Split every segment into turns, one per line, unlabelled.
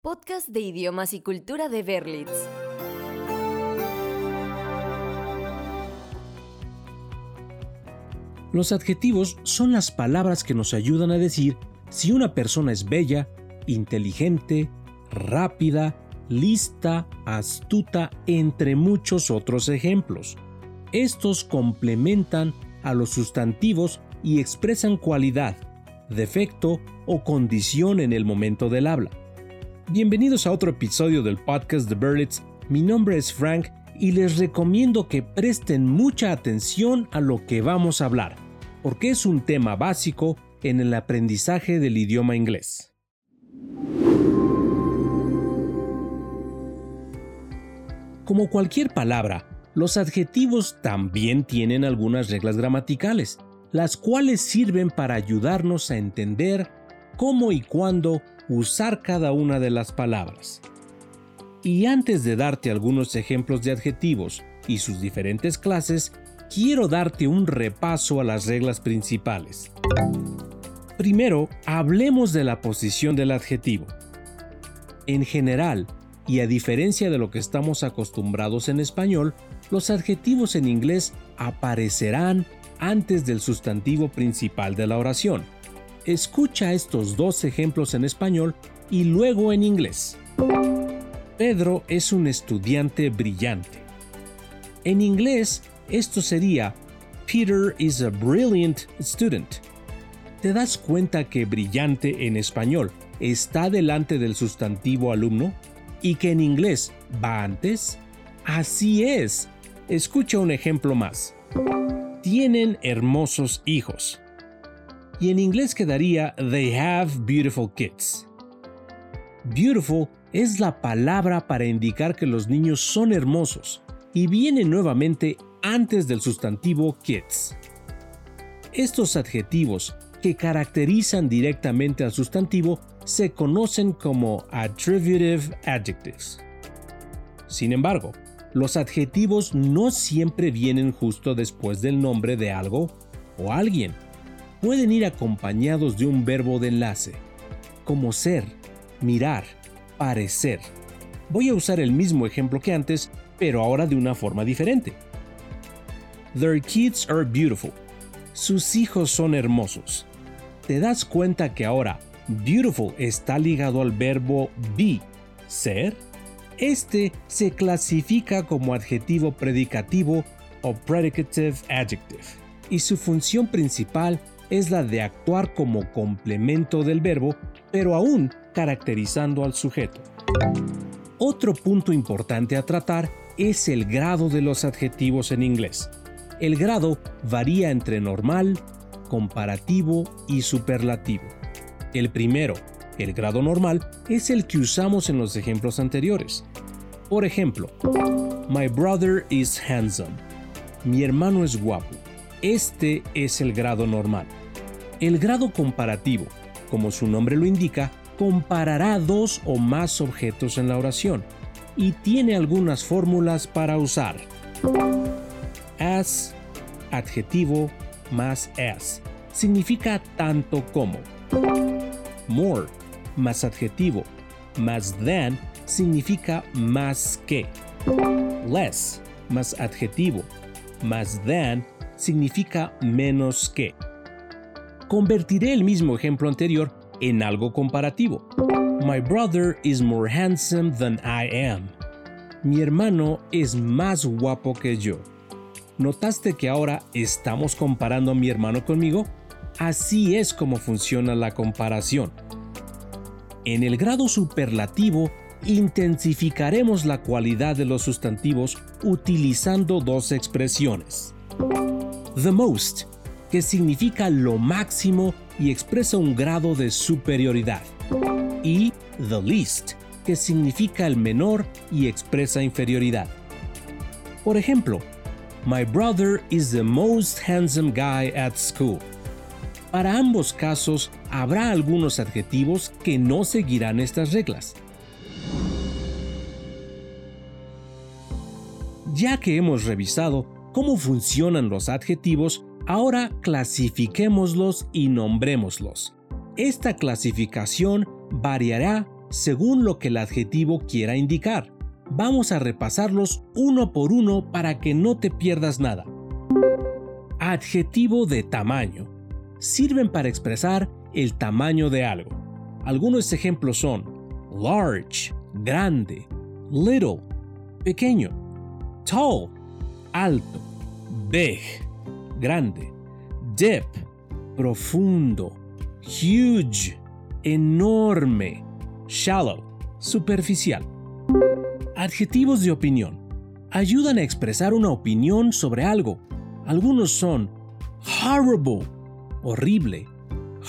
Podcast de idiomas y cultura de Berlitz.
Los adjetivos son las palabras que nos ayudan a decir si una persona es bella, inteligente, rápida, lista, astuta, entre muchos otros ejemplos. Estos complementan a los sustantivos y expresan cualidad, defecto o condición en el momento del habla. Bienvenidos a otro episodio del podcast de Berlitz. Mi nombre es Frank y les recomiendo que presten mucha atención a lo que vamos a hablar, porque es un tema básico en el aprendizaje del idioma inglés. Como cualquier palabra, los adjetivos también tienen algunas reglas gramaticales, las cuales sirven para ayudarnos a entender cómo y cuándo usar cada una de las palabras. Y antes de darte algunos ejemplos de adjetivos y sus diferentes clases, quiero darte un repaso a las reglas principales. Primero, hablemos de la posición del adjetivo. En general, y a diferencia de lo que estamos acostumbrados en español, los adjetivos en inglés aparecerán antes del sustantivo principal de la oración. Escucha estos dos ejemplos en español y luego en inglés. Pedro es un estudiante brillante. En inglés, esto sería Peter is a brilliant student. ¿Te das cuenta que brillante en español está delante del sustantivo alumno y que en inglés va antes? Así es. Escucha un ejemplo más. Tienen hermosos hijos. Y en inglés quedaría They have beautiful kids. Beautiful es la palabra para indicar que los niños son hermosos y viene nuevamente antes del sustantivo kids. Estos adjetivos que caracterizan directamente al sustantivo se conocen como attributive adjectives. Sin embargo, los adjetivos no siempre vienen justo después del nombre de algo o alguien. Pueden ir acompañados de un verbo de enlace, como ser, mirar, parecer. Voy a usar el mismo ejemplo que antes, pero ahora de una forma diferente. Their kids are beautiful. Sus hijos son hermosos. ¿Te das cuenta que ahora beautiful está ligado al verbo be, ser? Este se clasifica como adjetivo predicativo o predicative adjective, y su función principal es la de actuar como complemento del verbo, pero aún caracterizando al sujeto. Otro punto importante a tratar es el grado de los adjetivos en inglés. El grado varía entre normal, comparativo y superlativo. El primero, el grado normal, es el que usamos en los ejemplos anteriores. Por ejemplo, My brother is handsome. Mi hermano es guapo. Este es el grado normal. El grado comparativo, como su nombre lo indica, comparará dos o más objetos en la oración y tiene algunas fórmulas para usar. As, adjetivo más as, significa tanto como. More, más adjetivo, más than, significa más que. Less, más adjetivo, más than, significa menos que. Convertiré el mismo ejemplo anterior en algo comparativo. My brother is more handsome than I am. Mi hermano es más guapo que yo. ¿Notaste que ahora estamos comparando a mi hermano conmigo? Así es como funciona la comparación. En el grado superlativo, intensificaremos la cualidad de los sustantivos utilizando dos expresiones. The most, que significa lo máximo y expresa un grado de superioridad. Y the least, que significa el menor y expresa inferioridad. Por ejemplo, My brother is the most handsome guy at school. Para ambos casos habrá algunos adjetivos que no seguirán estas reglas. Ya que hemos revisado cómo funcionan los adjetivos, ahora clasifiquémoslos y nombrémoslos. Esta clasificación variará según lo que el adjetivo quiera indicar. Vamos a repasarlos uno por uno para que no te pierdas nada. Adjetivo de tamaño. Sirven para expresar el tamaño de algo. Algunos ejemplos son large, grande, little, pequeño, tall, alto, big, grande, deep, profundo, huge, enorme, shallow, superficial. Adjetivos de opinión. Ayudan a expresar una opinión sobre algo. Algunos son horrible, horrible,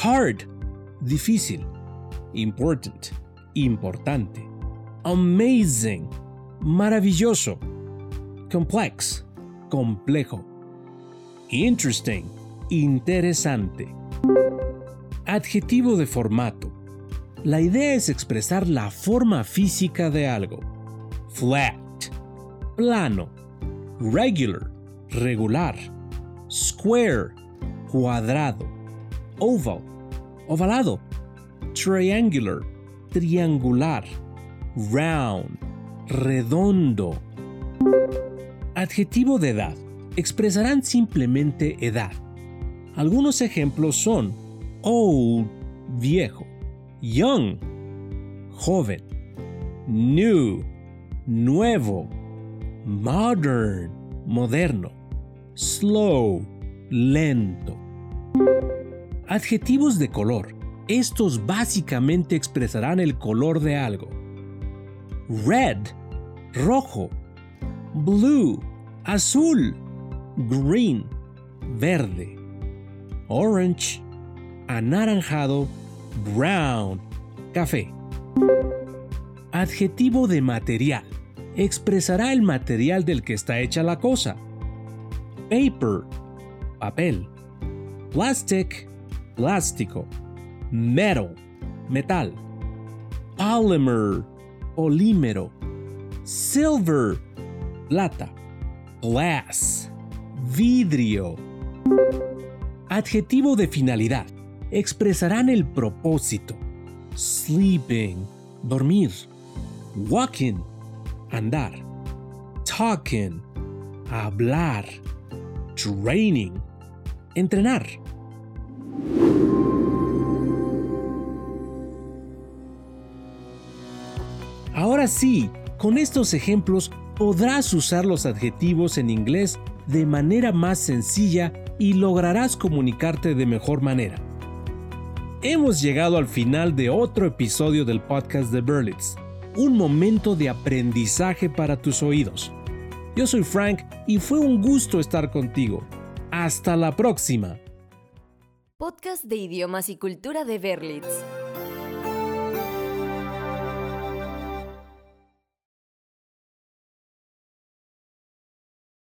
hard, difícil, important, importante, amazing, maravilloso, complex, complejo, interesting, interesante. Adjetivo de formato. La idea es expresar la forma física de algo. Flat, plano, regular, regular, square, cuadrado, oval, ovalado, triangular, triangular, round, redondo. Adjetivo de edad. Expresarán simplemente edad. Algunos ejemplos son old, viejo, young, joven, new, nuevo, modern, moderno, slow, lento. Adjetivos de color. Estos básicamente expresarán el color de algo. Red, rojo. Blue, azul. Green, verde. Orange, anaranjado. Brown, café. Adjetivo de material. Expresará el material del que está hecha la cosa. Paper, papel. Plastic, plástico. Metal, metal. Polymer, polímero. Silver, plata. Glass, vidrio. Adjetivo de finalidad. Expresarán el propósito. Sleeping, dormir. Walking, andar. Talking, hablar. Training, entrenar. Ahora sí, con estos ejemplos podrás usar los adjetivos en inglés de manera más sencilla y lograrás comunicarte de mejor manera. Hemos llegado al final de otro episodio del podcast de Berlitz, un momento de aprendizaje para tus oídos. Yo soy Frank y fue un gusto estar contigo. Hasta la próxima.
Podcast de idiomas y cultura de Berlitz.